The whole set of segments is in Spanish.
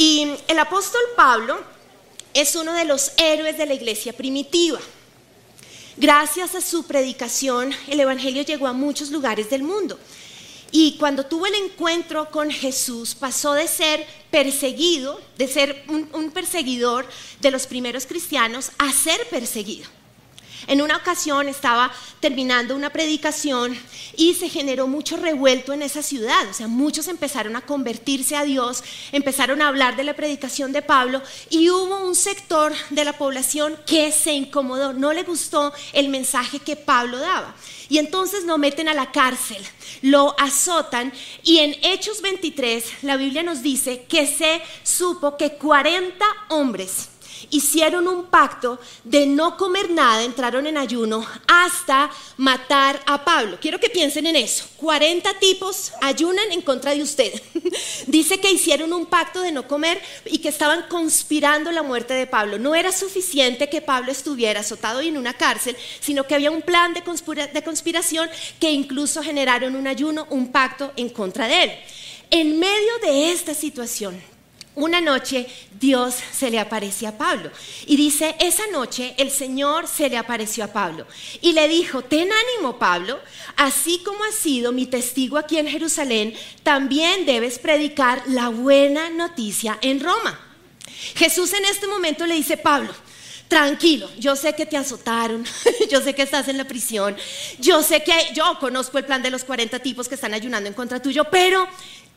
Y el apóstol Pablo es uno de los héroes de la iglesia primitiva. Gracias a su predicación, el Evangelio llegó a muchos lugares del mundo. Y cuando tuvo el encuentro con Jesús, pasó de ser perseguido, de ser un, perseguidor de los primeros cristianos, a ser perseguido. En una ocasión estaba terminando una predicación y se generó mucho revuelto en esa ciudad. O sea, muchos empezaron a convertirse a Dios, empezaron a hablar de la predicación de Pablo y hubo un sector de la población que se incomodó, no le gustó el mensaje que Pablo daba. Y entonces lo meten a la cárcel, lo azotan y en Hechos 23 la Biblia nos dice que se supo que 40 hombres hicieron un pacto de no comer nada, entraron en ayuno hasta matar a Pablo. Quiero que piensen en eso. 40 tipos ayunan en contra de usted. Dice que hicieron un pacto de no comer y que estaban conspirando la muerte de Pablo. No era suficiente que Pablo estuviera azotado y en una cárcel, sino que había un plan de, conspiración que incluso generaron un ayuno, un pacto en contra de él. En medio de esta situación, una noche Dios se le apareció a Pablo. Y dice, esa noche el Señor se le apareció a Pablo y le dijo, ten ánimo Pablo, así como has sido mi testigo aquí en Jerusalén, también debes predicar la buena noticia en Roma. Jesús en este momento le dice, Pablo, tranquilo, yo sé que te azotaron, yo sé que estás en la prisión, yo sé que yo conozco el plan de los 40 tipos que están ayunando en contra tuyo, pero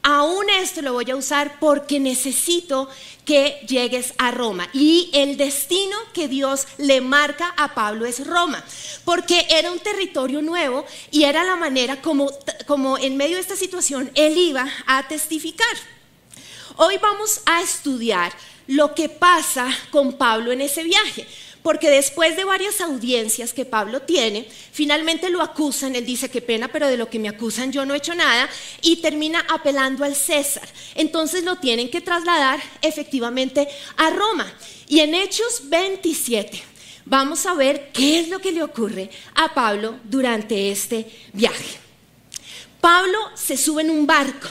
aún esto lo voy a usar porque necesito que llegues a Roma. Y el destino que Dios le marca a Pablo es Roma, porque era un territorio nuevo y era la manera como, como en medio de esta situación él iba a testificar. Hoy vamos a estudiar lo que pasa con Pablo en ese viaje porque después de varias audiencias que Pablo tiene, finalmente lo acusan, él dice, qué pena, pero de lo que me acusan yo no he hecho nada, y termina apelando al César. Entonces lo tienen que trasladar efectivamente a Roma. Y en Hechos 27 vamos a ver qué es lo que le ocurre a Pablo durante este viaje. Pablo se sube en un barco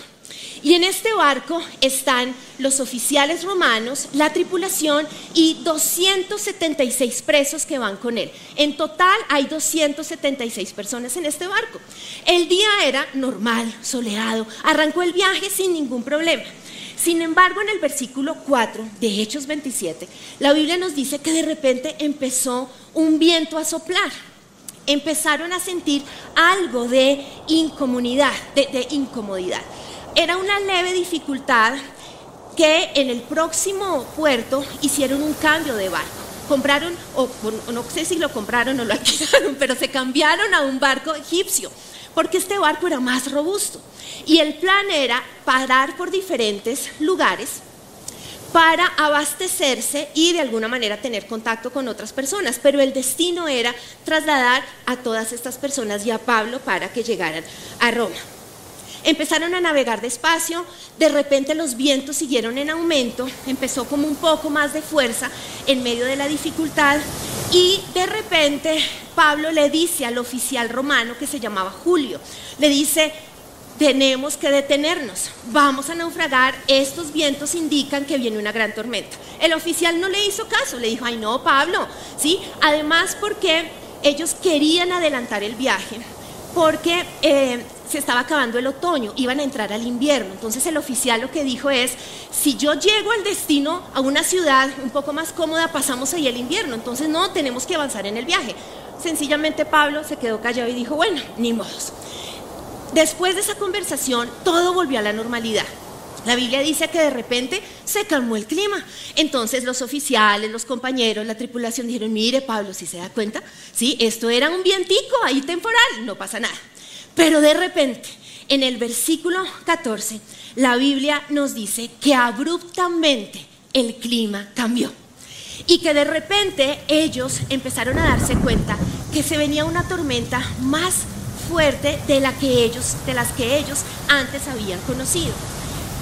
y en este barco están los oficiales romanos, la tripulación y 276 presos que van con él. En total hay 276 personas en este barco. El día era normal, soleado, arrancó el viaje sin ningún problema. Sin embargo, en el versículo 4 de Hechos 27, la Biblia nos dice que de repente empezó un viento a soplar. Empezaron a sentir algo de incomodidad, de, de incomodidad era una leve dificultad que en el próximo puerto hicieron un cambio de barco. Compraron, o no sé si lo compraron o lo alquilaron, pero se cambiaron a un barco egipcio, porque este barco era más robusto. Y el plan era parar por diferentes lugares para abastecerse y de alguna manera tener contacto con otras personas. Pero el destino era trasladar a todas estas personas y a Pablo para que llegaran a Roma. Empezaron a navegar despacio, de repente los vientos siguieron en aumento, empezó como un poco más de fuerza en medio de la dificultad y de repente Pablo le dice al oficial romano que se llamaba Julio, le dice, tenemos que detenernos, vamos a naufragar, estos vientos indican que viene una gran tormenta. El oficial no le hizo caso, le dijo, ay no, Pablo, ¿sí? Además porque ellos querían adelantar el viaje, porque eh, se estaba acabando el otoño, iban a entrar al invierno. Entonces el oficial lo que dijo es, si yo llego al destino, a una ciudad un poco más cómoda, pasamos ahí el invierno. Entonces no, tenemos que avanzar en el viaje. Sencillamente Pablo se quedó callado y dijo, bueno, ni modos. Después de esa conversación, todo volvió a la normalidad. La Biblia dice que de repente se calmó el clima. Entonces los oficiales, los compañeros, la tripulación dijeron, mire Pablo, si se da cuenta, sí, esto era un vientico ahí temporal, no pasa nada. Pero de repente, en el versículo 14, la Biblia nos dice que abruptamente el clima cambió. Y que de repente ellos empezaron a darse cuenta que se venía una tormenta más fuerte de, la que ellos, de las que ellos antes habían conocido.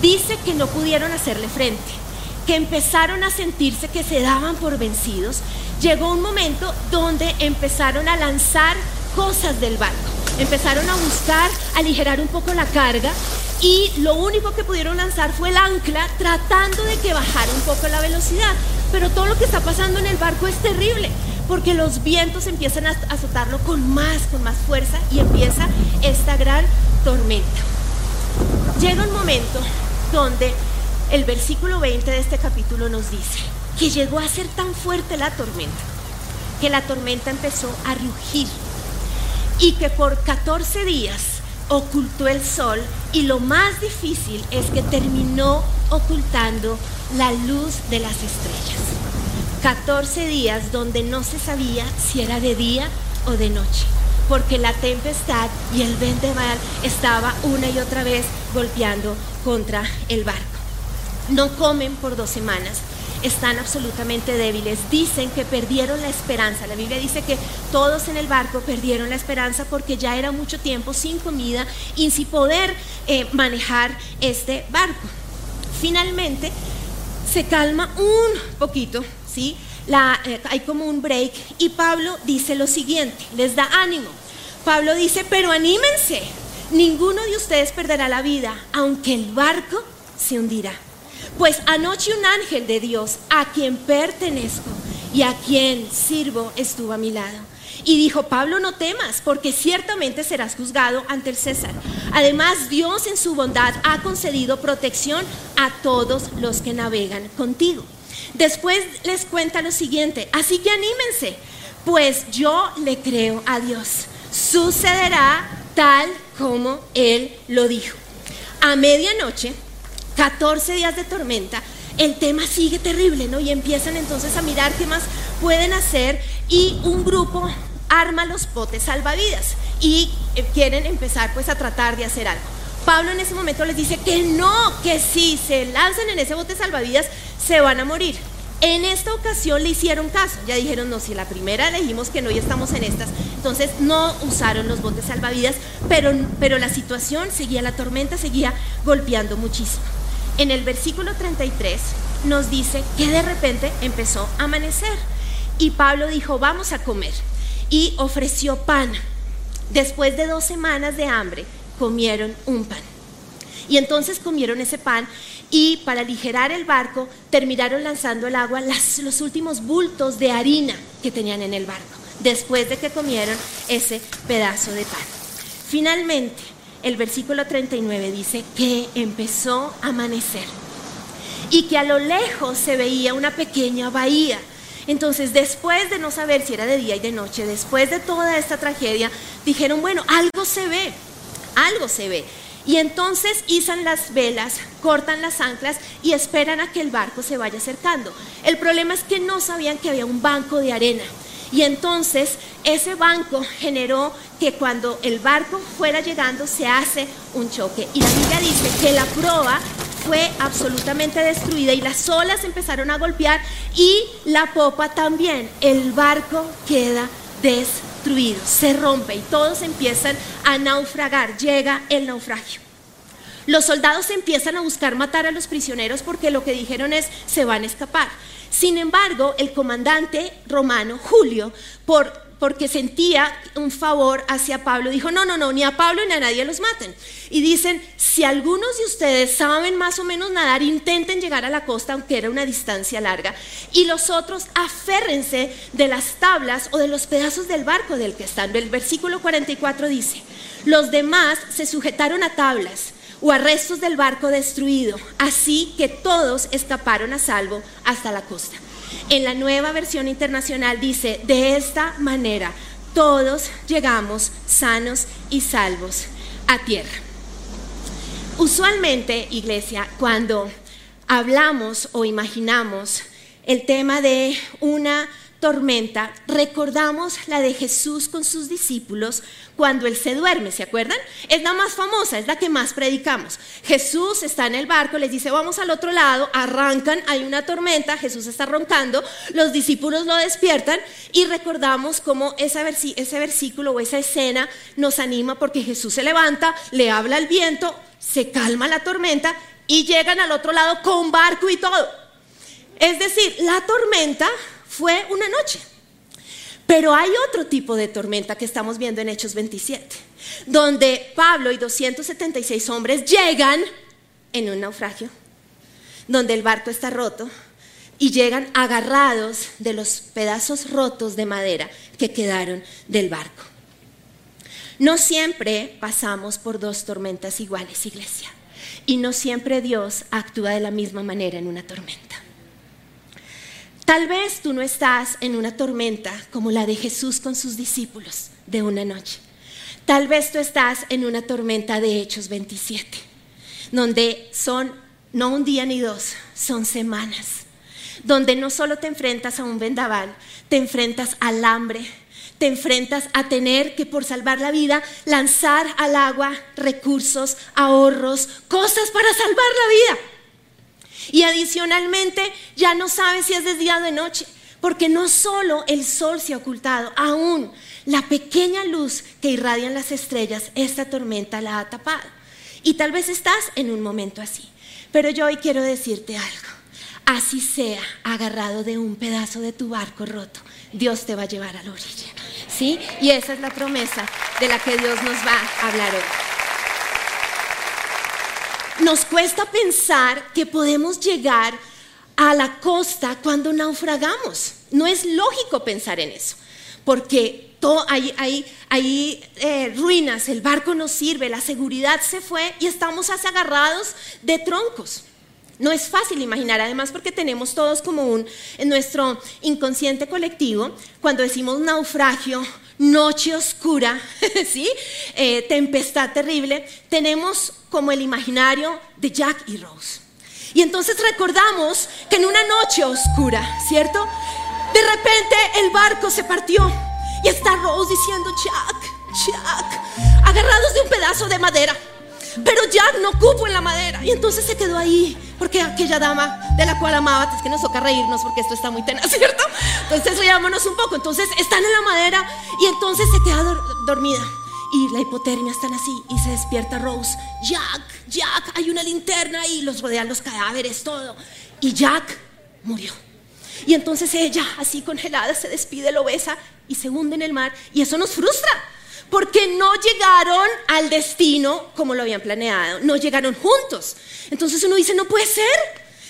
Dice que no pudieron hacerle frente, que empezaron a sentirse que se daban por vencidos. Llegó un momento donde empezaron a lanzar cosas del barco. Empezaron a buscar aligerar un poco la carga, y lo único que pudieron lanzar fue el ancla tratando de que bajara un poco la velocidad. Pero todo lo que está pasando en el barco es terrible porque los vientos empiezan a azotarlo con más, con más fuerza y empieza esta gran tormenta. Llega un momento donde el versículo 20 de este capítulo nos dice que llegó a ser tan fuerte la tormenta que la tormenta empezó a rugir y que por 14 días ocultó el sol y lo más difícil es que terminó ocultando la luz de las estrellas. 14 días donde no se sabía si era de día o de noche, porque la tempestad y el vendaval estaba una y otra vez golpeando contra el barco. No comen por dos semanas, están absolutamente débiles. Dicen que perdieron la esperanza. La Biblia dice que todos en el barco perdieron la esperanza porque ya era mucho tiempo sin comida y sin poder eh, manejar este barco. Finalmente se calma un poquito, ¿sí? Eh, hay como un break y Pablo dice lo siguiente, les da ánimo. Pablo dice, pero anímense, ninguno de ustedes perderá la vida, aunque el barco se hundirá. Pues anoche un ángel de Dios, a quien pertenezco y a quien sirvo, estuvo a mi lado. Y dijo, Pablo, no temas, porque ciertamente serás juzgado ante el César. Además, Dios en su bondad ha concedido protección a todos los que navegan contigo. Después les cuenta lo siguiente, así que anímense, pues yo le creo a Dios. Sucederá tal como Él lo dijo. A medianoche, 14 días de tormenta, el tema sigue terrible, ¿no? Y empiezan entonces a mirar qué más pueden hacer y un grupo arma los botes salvavidas y eh, quieren empezar pues a tratar de hacer algo. Pablo en ese momento les dice que no, que si se lanzan en ese bote salvavidas se van a morir. En esta ocasión le hicieron caso, ya dijeron, no, si la primera le dijimos que no y estamos en estas, entonces no usaron los botes salvavidas, pero, pero la situación seguía, la tormenta seguía golpeando muchísimo. En el versículo 33 nos dice que de repente empezó a amanecer y Pablo dijo, vamos a comer, y ofreció pan. Después de dos semanas de hambre, comieron un pan. Y entonces comieron ese pan y para aligerar el barco terminaron lanzando al agua los últimos bultos de harina que tenían en el barco, después de que comieron ese pedazo de pan. Finalmente, el versículo 39 dice que empezó a amanecer y que a lo lejos se veía una pequeña bahía. Entonces, después de no saber si era de día y de noche, después de toda esta tragedia, dijeron, bueno, algo se ve, algo se ve. Y entonces izan las velas, cortan las anclas y esperan a que el barco se vaya acercando. El problema es que no sabían que había un banco de arena. Y entonces ese banco generó que cuando el barco fuera llegando se hace un choque. Y la Biblia dice que la proa fue absolutamente destruida y las olas empezaron a golpear y la popa también. El barco queda destruido, se rompe y todos empiezan a naufragar. Llega el naufragio. Los soldados empiezan a buscar matar a los prisioneros porque lo que dijeron es se van a escapar. Sin embargo, el comandante romano, Julio, por porque sentía un favor hacia Pablo, dijo, no, no, no, ni a Pablo ni a nadie los maten. Y dicen, si algunos de ustedes saben más o menos nadar, intenten llegar a la costa, aunque era una distancia larga, y los otros aférrense de las tablas o de los pedazos del barco del que están. El versículo 44 dice, los demás se sujetaron a tablas o a restos del barco destruido, así que todos escaparon a salvo hasta la costa. En la nueva versión internacional dice, de esta manera todos llegamos sanos y salvos a tierra. Usualmente, iglesia, cuando hablamos o imaginamos el tema de una tormenta, recordamos la de Jesús con sus discípulos cuando Él se duerme, ¿se acuerdan? Es la más famosa, es la que más predicamos. Jesús está en el barco, les dice, vamos al otro lado, arrancan, hay una tormenta, Jesús está roncando, los discípulos lo despiertan y recordamos cómo ese, ese versículo o esa escena nos anima porque Jesús se levanta, le habla al viento, se calma la tormenta y llegan al otro lado con barco y todo. Es decir, la tormenta fue una noche. Pero hay otro tipo de tormenta que estamos viendo en Hechos 27. donde Pablo y 276 hombres llegan en un naufragio, donde el barco está roto y llegan agarrados de los pedazos rotos de madera que quedaron del barco. No siempre pasamos por dos tormentas iguales, iglesia, y no siempre Dios actúa de la misma manera en una tormenta. Tal vez tú no estás en una tormenta como la de Jesús con sus discípulos de una noche. Tal vez tú estás en una tormenta de Hechos 27, donde son no un día ni dos, son semanas, donde no solo te enfrentas a un vendaval, te enfrentas al hambre, te enfrentas a tener que por salvar la vida lanzar al agua recursos, ahorros, cosas para salvar la vida. Y adicionalmente ya no sabes si es de de noche, porque no solo el sol se ha ocultado, aún la pequeña luz que irradian las estrellas, esta tormenta la ha tapado. Y tal vez estás en un momento así. Pero yo hoy quiero decirte algo. Así sea, agarrado de un pedazo de tu barco roto, Dios te va a llevar a la orilla. ¿Sí? Y esa es la promesa de la que Dios nos va a hablar hoy. Nos cuesta pensar que podemos llegar a la costa cuando naufragamos. No es lógico pensar en eso, porque hay, eh, ruinas, el barco no sirve, la seguridad se fue y estamos agarrados de troncos. No es fácil imaginar, además porque tenemos todos como un, en nuestro inconsciente colectivo, cuando decimos naufragio, noche oscura, ¿sí? Eh, tempestad terrible, tenemos como el imaginario de Jack y Rose. Y entonces recordamos que en una noche oscura, ¿cierto? De repente el barco se partió y está Rose diciendo, Jack, Jack, agarrados de un pedazo de madera. Pero Jack no cupo en la madera. Y entonces se quedó ahí, porque aquella dama de la cual amaba, es que nos toca reírnos porque esto está muy tenaz, ¿cierto? Entonces riámonos un poco. Entonces están en la madera y entonces se queda dormida. Y la hipotermia están así y se despierta Rose. Jack, Jack, hay una linterna y los rodean los cadáveres, todo. Y Jack murió. Y entonces ella, así congelada, se despide, lo besa y se hunde en el mar. Y eso nos frustra, porque no llegaron al destino como lo habían planeado, no llegaron juntos. Entonces uno dice, no puede ser,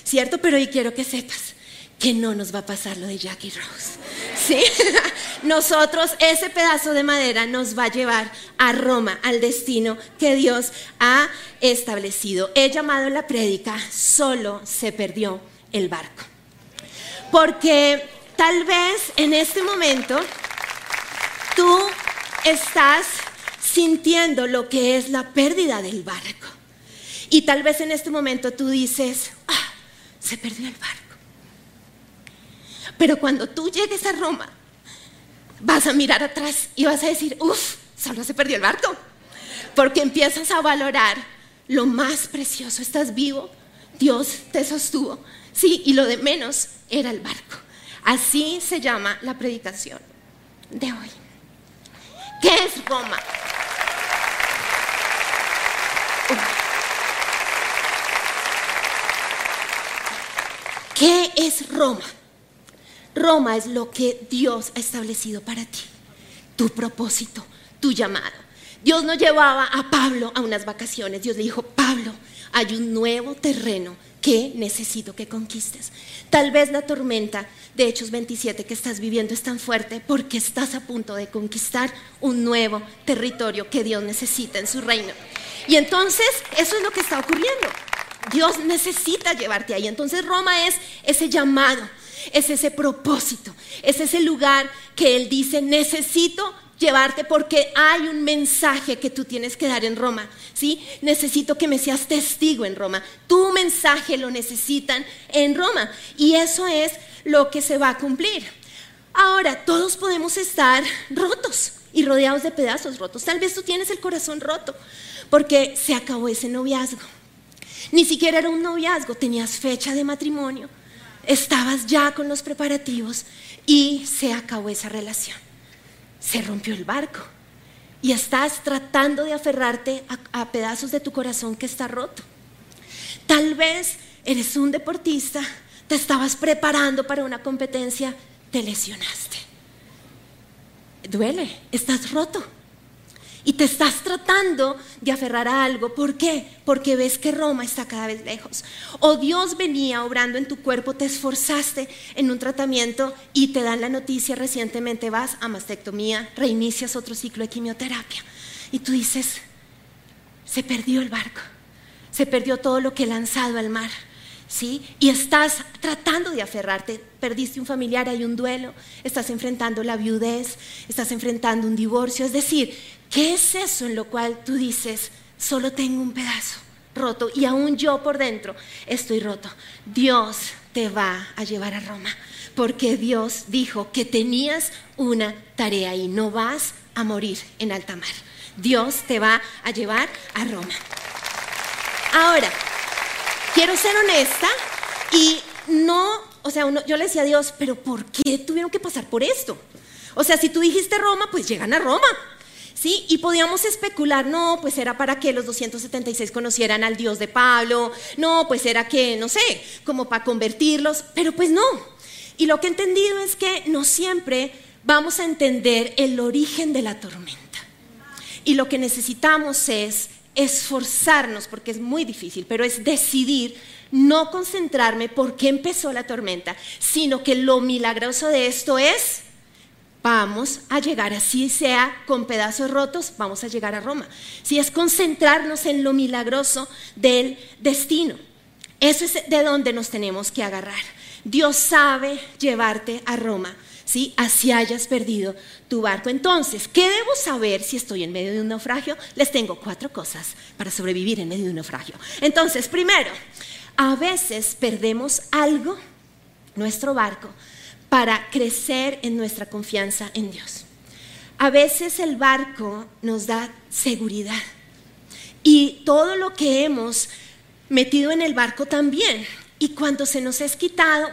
¿cierto? Pero hoy quiero que sepas que no nos va a pasar lo de Jackie Rose. ¿Sí? Nosotros, ese pedazo de madera nos va a llevar a Roma, al destino que Dios ha establecido. He llamado en la prédica, solo se perdió el barco. Porque tal vez en este momento tú estás sintiendo lo que es la pérdida del barco. Y tal vez en este momento tú dices, ah, se perdió el barco. Pero cuando tú llegues a Roma, vas a mirar atrás y vas a decir, uff, solo se perdió el barco. Porque empiezas a valorar lo más precioso, estás vivo, Dios te sostuvo, sí, y lo de menos era el barco. Así se llama la predicación de hoy. ¿Qué es Roma? ¿Qué es Roma? Roma es lo que Dios ha establecido para ti, tu propósito, tu llamado. Dios no llevaba a Pablo a unas vacaciones, Dios le dijo, Pablo, hay un nuevo terreno que necesito que conquistes. Tal vez la tormenta de Hechos 27 que estás viviendo es tan fuerte porque estás a punto de conquistar un nuevo territorio que Dios necesita en su reino. Y entonces eso es lo que está ocurriendo. Dios necesita llevarte ahí. Entonces Roma es ese llamado, es ese propósito, es ese lugar que Él dice, necesito llevarte porque hay un mensaje que tú tienes que dar en Roma, ¿sí? Necesito que me seas testigo en Roma. Tu mensaje lo necesitan en Roma y eso es lo que se va a cumplir. Ahora, todos podemos estar rotos y rodeados de pedazos rotos. Tal vez tú tienes el corazón roto porque se acabó ese noviazgo. Ni siquiera era un noviazgo, tenías fecha de matrimonio, estabas ya con los preparativos y se acabó esa relación se rompió el barco y estás tratando de aferrarte a, pedazos de tu corazón que está roto. Tal vez eres un deportista, te estabas preparando para una competencia, te lesionaste. Duele, estás roto. Y te estás tratando de aferrar a algo. ¿Por qué? Porque ves que Roma está cada vez lejos. O Dios venía obrando en tu cuerpo, te esforzaste en un tratamiento y te dan la noticia recientemente vas a mastectomía, reinicias otro ciclo de quimioterapia. Y tú dices, se perdió el barco, se perdió todo lo que he lanzado al mar. ¿Sí? Y estás tratando de aferrarte, perdiste un familiar, hay un duelo, estás enfrentando la viudez, estás enfrentando un divorcio, es decir, ¿Qué es eso en lo cual tú dices, solo tengo un pedazo roto y aún yo por dentro estoy roto? Dios te va a llevar a Roma, porque Dios dijo que tenías una tarea y no vas a morir en alta mar. Dios te va a llevar a Roma. Ahora, quiero ser honesta y no, o sea, yo le decía a Dios, pero ¿por qué tuvieron que pasar por esto? O sea, si tú dijiste Roma, pues llegan a Roma. ¿Sí? Y podíamos especular, no, pues era para que los 276 conocieran al Dios de Pablo, no, pues era que, no sé, como para convertirlos, pero pues no. Y lo que he entendido es que no siempre vamos a entender el origen de la tormenta. Y lo que necesitamos es esforzarnos, porque es muy difícil, pero es decidir no concentrarme por qué empezó la tormenta, sino que lo milagroso de esto es vamos a llegar, así sea con pedazos rotos, vamos a llegar a Roma. Si es concentrarnos en lo milagroso del destino. Eso es de donde nos tenemos que agarrar. Dios sabe llevarte a Roma, ¿sí? Así hayas perdido tu barco. Entonces, ¿qué debo saber si estoy en medio de un naufragio? Les tengo cuatro cosas para sobrevivir en medio de un naufragio. Entonces, primero, a veces perdemos algo, nuestro barco, para crecer en nuestra confianza en Dios. A veces el barco nos da seguridad y todo lo que hemos metido en el barco también. Y cuando se nos es quitado,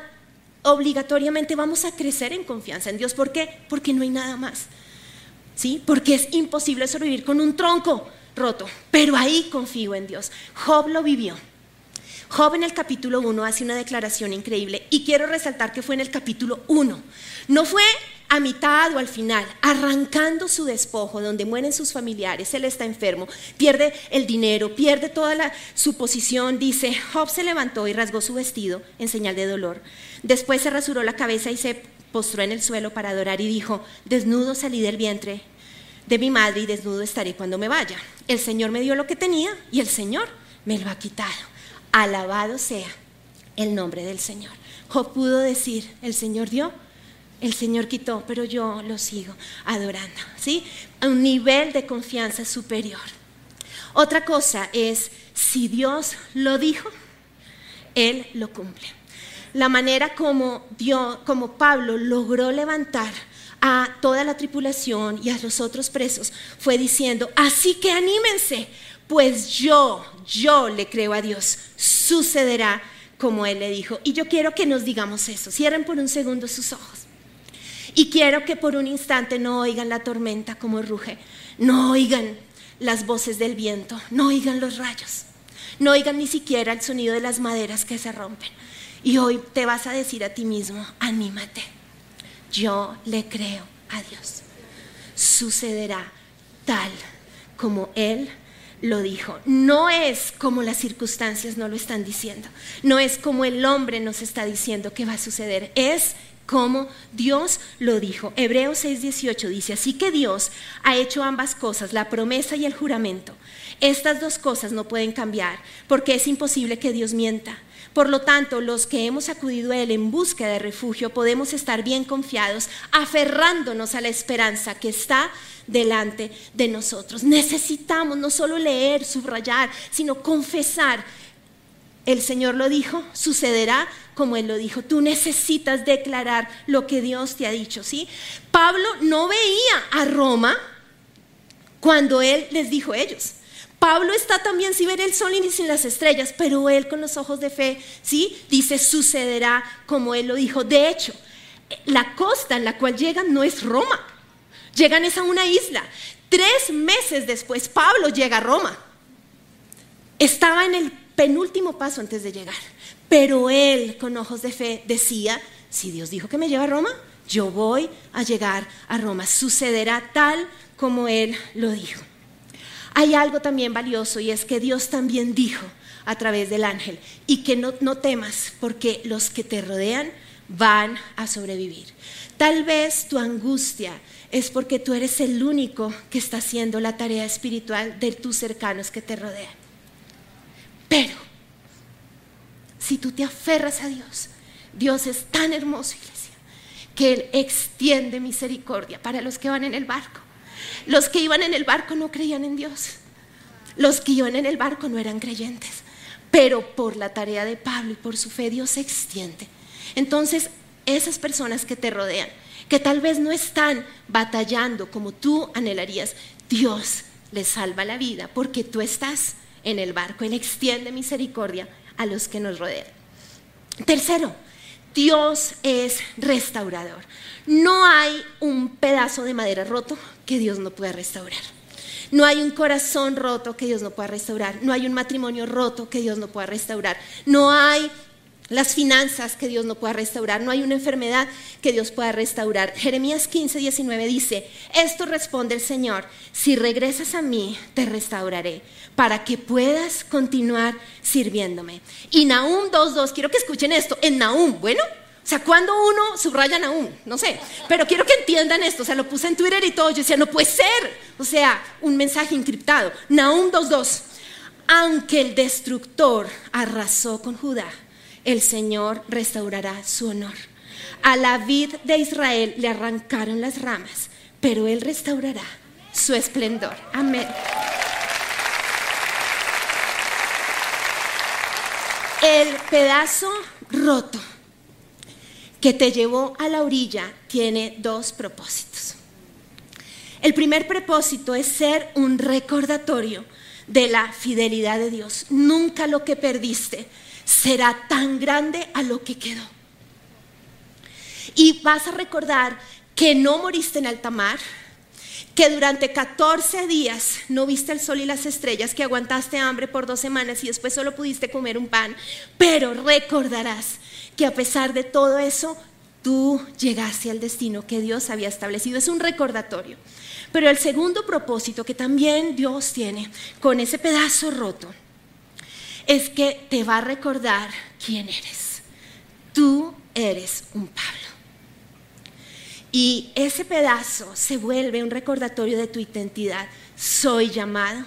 obligatoriamente vamos a crecer en confianza en Dios. ¿Por qué? Porque no hay nada más. ¿Sí? Porque es imposible sobrevivir con un tronco roto. Pero ahí confío en Dios. Job lo vivió. Job en el capítulo 1 hace una declaración increíble y quiero resaltar que fue en el capítulo 1. No fue a mitad o al final, arrancando su despojo, donde mueren sus familiares, él está enfermo, pierde el dinero, pierde toda su posición, dice, Job se levantó y rasgó su vestido en señal de dolor. Después se rasuró la cabeza y se postró en el suelo para adorar y dijo, desnudo salí del vientre de mi madre y desnudo estaré cuando me vaya. El Señor me dio lo que tenía y el Señor me lo ha quitado. Alabado sea el nombre del Señor. Job pudo decir, el Señor dio, el Señor quitó, pero yo lo sigo adorando, ¿sí? A un nivel de confianza superior. Otra cosa es, si Dios lo dijo, Él lo cumple. La manera como, Dios, como Pablo logró levantar a toda la tripulación y a los otros presos fue diciendo, así que anímense, pues yo, yo le creo a Dios, sucederá como Él le dijo. Y yo quiero que nos digamos eso. Cierren por un segundo sus ojos. Y quiero que por un instante no oigan la tormenta como ruge, no oigan las voces del viento, no oigan los rayos, no oigan ni siquiera el sonido de las maderas que se rompen. Y hoy te vas a decir a ti mismo, anímate, yo le creo a Dios. Sucederá tal como Él lo dijo. No es como las circunstancias no lo están diciendo. No es como el hombre nos está diciendo que va a suceder. Es como Dios lo dijo. Hebreos 6:18 dice, así que Dios ha hecho ambas cosas, la promesa y el juramento. Estas dos cosas no pueden cambiar porque es imposible que Dios mienta. Por lo tanto, los que hemos acudido a Él en búsqueda de refugio podemos estar bien confiados, aferrándonos a la esperanza que está delante de nosotros. Necesitamos no solo leer, subrayar, sino confesar. El Señor lo dijo, sucederá como Él lo dijo. Tú necesitas declarar lo que Dios te ha dicho, ¿sí? Pablo no veía a Roma cuando Él les dijo a ellos. Pablo está también sin ver el sol y sin las estrellas, pero él con los ojos de fe, ¿sí? Dice, sucederá como él lo dijo. De hecho, la costa en la cual llegan no es Roma, llegan es a una isla. Tres meses después, Pablo llega a Roma. Estaba en el penúltimo paso antes de llegar, pero él con ojos de fe decía, si Dios dijo que me lleva a Roma, yo voy a llegar a Roma. Sucederá tal como él lo dijo. hay algo también valioso y es que Dios también dijo a través del ángel y que no, no temas porque los que te rodean van a sobrevivir. Tal vez tu angustia es porque tú eres el único que está haciendo la tarea espiritual de tus cercanos que te rodean. Pero, si tú te aferras a Dios, Dios es tan hermoso, iglesia, que Él extiende misericordia para los que van en el barco. Los que iban en el barco no creían en Dios. Los que iban en el barco no eran creyentes. Pero por la tarea de Pablo y por su fe, Dios se extiende. Entonces, esas personas que te rodean, que tal vez no están batallando como tú anhelarías, Dios les salva la vida porque tú estás en el barco. Él extiende misericordia a los que nos rodean. Tercero, Dios es restaurador. No hay un pedazo de madera roto que Dios no pueda restaurar. No hay un corazón roto que Dios no pueda restaurar. No hay un matrimonio roto que Dios no pueda restaurar. No hay las finanzas que Dios no pueda restaurar, no hay una enfermedad que Dios pueda restaurar. Jeremías 15, 19 dice, esto responde el Señor, si regresas a mí, te restauraré, para que puedas continuar sirviéndome. Y Nahum 2.2, quiero que escuchen esto, en Nahum, bueno, o sea, cuando uno subraya Nahum, no sé, pero quiero que entiendan esto, o sea, lo puse en Twitter y todo, yo decía, no puede ser, o sea, un mensaje encriptado. Nahum 2.2, aunque el destructor arrasó con Judá, el Señor restaurará su honor. A la vid de Israel le arrancaron las ramas, pero Él restaurará su esplendor. Amén. El pedazo roto que te llevó a la orilla tiene dos propósitos. El primer propósito es ser un recordatorio de la fidelidad de Dios. Nunca lo que perdiste será tan grande a lo que quedó. Y vas a recordar que no moriste en alta mar, que durante 14 días no viste el sol y las estrellas, que aguantaste hambre por dos semanas y después solo pudiste comer un pan, pero recordarás que a pesar de todo eso, tú llegaste al destino que Dios había establecido. Es un recordatorio. Pero el segundo propósito que también Dios tiene con ese pedazo roto es que te va a recordar quién eres. Tú eres un Pablo. Y ese pedazo se vuelve un recordatorio de tu identidad. Soy llamado,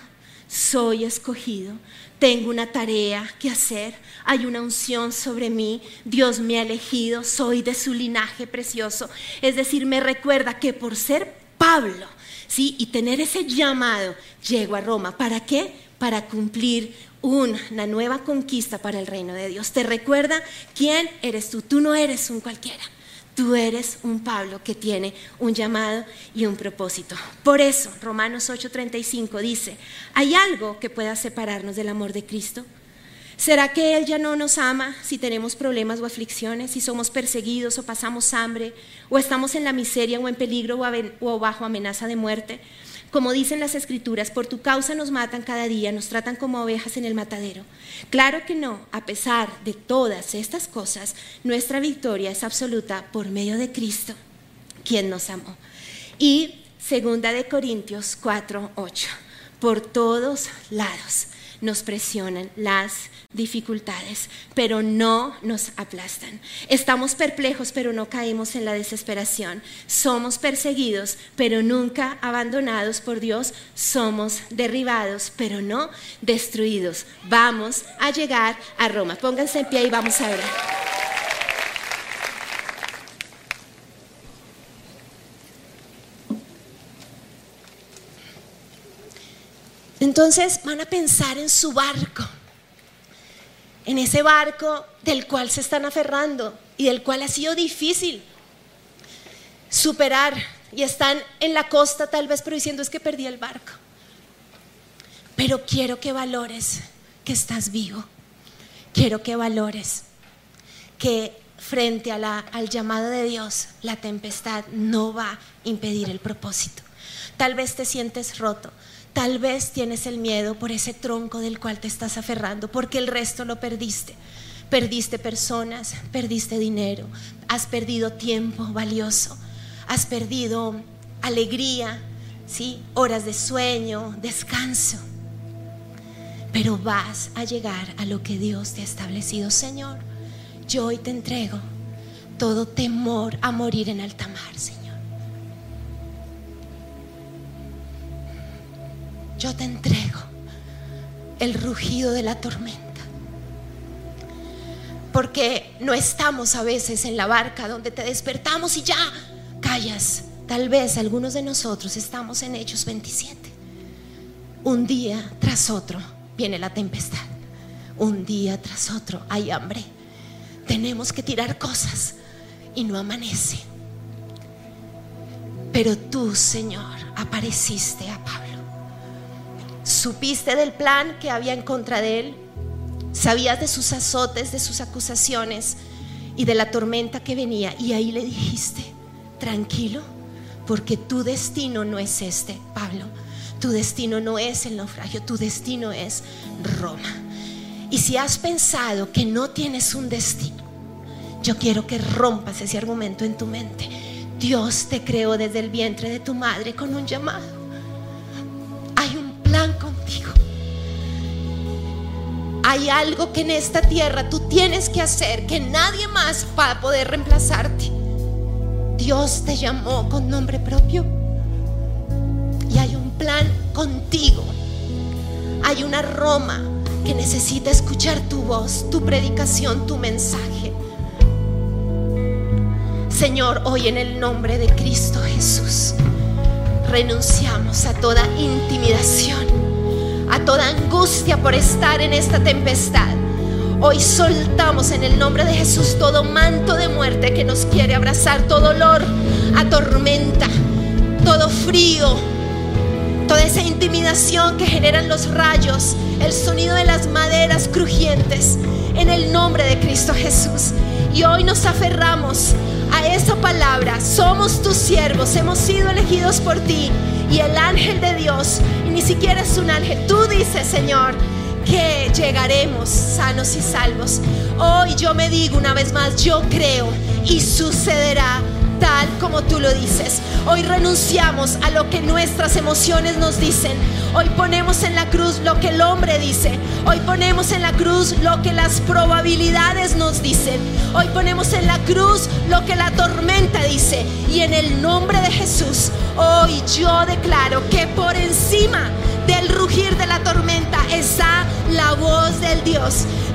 soy escogido, tengo una tarea que hacer, hay una unción sobre mí, Dios me ha elegido, soy de su linaje precioso. Es decir, me recuerda que por ser Pablo, ¿sí? Y tener ese llamado, llego a Roma. ¿Para qué? Para cumplir una nueva conquista para el reino de Dios. Te recuerda quién eres tú. Tú no eres un cualquiera. Tú eres un Pablo que tiene un llamado y un propósito. Por eso, Romanos 8:35 dice, ¿hay algo que pueda separarnos del amor de Cristo? ¿Será que Él ya no nos ama si tenemos problemas o aflicciones, si somos perseguidos o pasamos hambre, o estamos en la miseria o en peligro o bajo amenaza de muerte? Como dicen las escrituras, por tu causa nos matan cada día, nos tratan como ovejas en el matadero. Claro que no, a pesar de todas estas cosas, nuestra victoria es absoluta por medio de Cristo, quien nos amó. Y segunda de Corintios 4, 8, por todos lados nos presionan las dificultades, pero no nos aplastan. Estamos perplejos, pero no caemos en la desesperación. Somos perseguidos, pero nunca abandonados por Dios. Somos derribados, pero no destruidos. Vamos a llegar a Roma. Pónganse en pie y vamos a orar. Entonces van a pensar en su barco, en ese barco del cual se están aferrando y del cual ha sido difícil superar y están en la costa tal vez pero diciendo es que perdí el barco. Pero quiero que valores que estás vivo. Quiero que valores que frente al llamado de Dios la tempestad no va a impedir el propósito. Tal vez te sientes roto, Tal vez tienes el miedo por ese tronco del cual te estás aferrando, porque el resto lo perdiste. Perdiste personas, perdiste dinero, has perdido tiempo valioso, has perdido alegría, ¿sí? Horas de sueño, descanso. Pero vas a llegar a lo que Dios te ha establecido, Señor. Yo hoy te entrego todo temor a morir en alta mar, Señor. Yo te entrego el rugido de la tormenta. Porque no estamos a veces en la barca donde te despertamos y ya callas. Tal vez algunos de nosotros estamos en Hechos 27. Un día tras otro viene la tempestad. Un día tras otro hay hambre. Tenemos que tirar cosas y no amanece. Pero tú, Señor, apareciste a Pablo. Supiste del plan que había en contra de él. Sabías de sus azotes, de sus acusaciones y de la tormenta que venía. Y ahí le dijiste, tranquilo, porque tu destino no es este, Pablo. Tu destino no es el naufragio, tu destino es Roma. Y si has pensado que no tienes un destino, yo quiero que rompas ese argumento en tu mente. Dios te creó desde el vientre de tu madre con un llamado. Hay algo que en esta tierra tú tienes que hacer que nadie más va a poder reemplazarte. Dios te llamó con nombre propio y hay un plan contigo. Hay una Roma que necesita escuchar tu voz, tu predicación, tu mensaje. Señor, hoy en el nombre de Cristo Jesús, renunciamos a toda intimidación, toda angustia por estar en esta tempestad. Hoy soltamos en el nombre de Jesús todo manto de muerte que nos quiere abrazar, todo olor a tormenta, todo frío, toda esa intimidación que generan los rayos, el sonido de las maderas crujientes, en el nombre de Cristo Jesús. Y hoy nos aferramos a esa palabra. Somos tus siervos, hemos sido elegidos por ti. Y el ángel de Dios, ni siquiera es un ángel, tú dices, Señor, que llegaremos sanos y salvos. Hoy yo me digo una vez más, yo creo y sucederá tal como tú lo dices. Hoy renunciamos a lo que nuestras emociones nos dicen. Hoy ponemos en la cruz lo que el hombre dice. Hoy ponemos en la cruz lo que las probabilidades nos dicen. Hoy ponemos en la cruz lo que la tormenta dice. Y en el nombre de Jesús, hoy yo declaro que por encima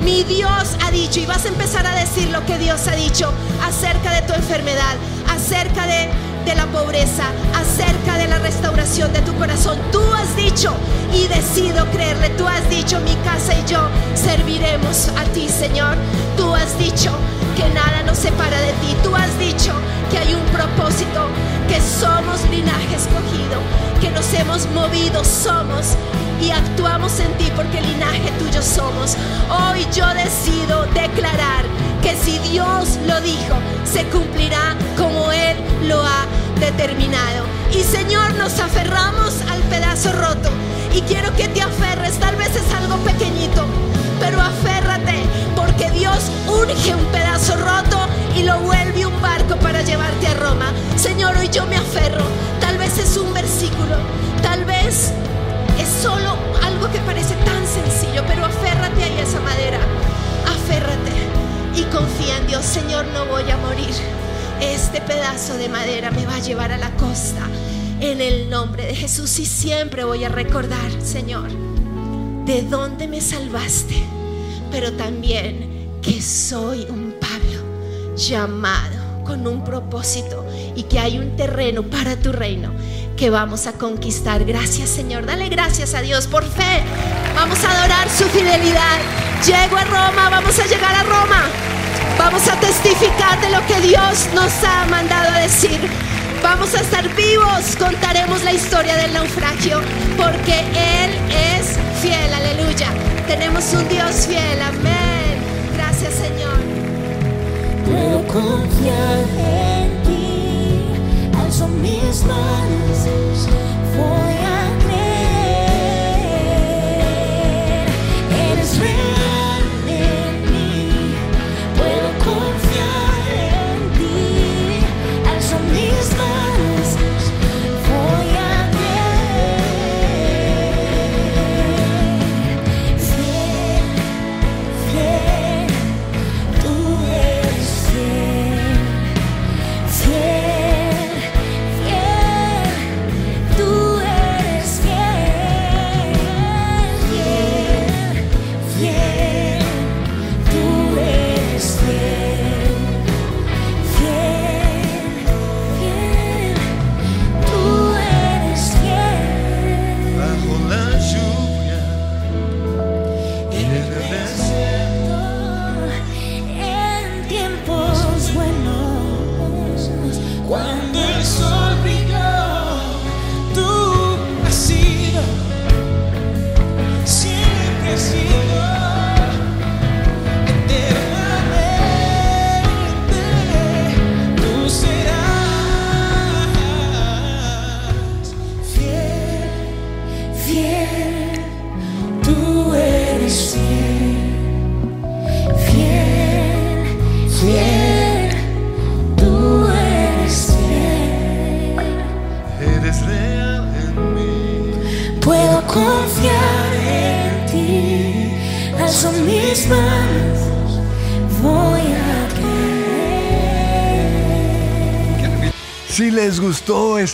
Mi Dios ha dicho, y vas a empezar a decir lo que Dios ha dicho acerca de tu enfermedad, acerca de, de la pobreza, acerca de la restauración de tu corazón. Tú has dicho y decido creerle. Tú has dicho, mi casa y yo serviremos a ti, Señor. Tú has dicho que nada nos separa de ti. Tú has dicho que hay un propósito, que somos linaje escogido, que nos hemos movido, somos y actuamos en ti porque linaje tuyo somos. Hoy yo decido declarar que si Dios lo dijo, se cumplirá como Él lo ha determinado. Y Señor, nos aferramos al pedazo roto. Y quiero que te aferres, tal vez es algo pequeñito, pero aférrate, porque Dios urge un pedazo roto y lo vuelve un barco para llevarte a Roma. Señor, hoy yo me aferro. Tal vez es un versículo, tal no voy a morir. Este pedazo de madera me va a llevar a la costa. En el nombre de Jesús y siempre voy a recordar, Señor, de dónde me salvaste, pero también que soy un Pablo llamado con un propósito y que hay un terreno para tu reino que vamos a conquistar. Gracias Señor, dale gracias a Dios por fe. Vamos a adorar su fidelidad. Llego a Roma, vamos a llegar a Roma. Vamos a testificar de lo que Dios nos ha mandado a decir. Vamos a estar vivos, contaremos la historia del naufragio, porque Él es fiel, aleluya. Tenemos un Dios fiel, amén. Gracias Señor. Puedo confiar en ti, alzo mis manos,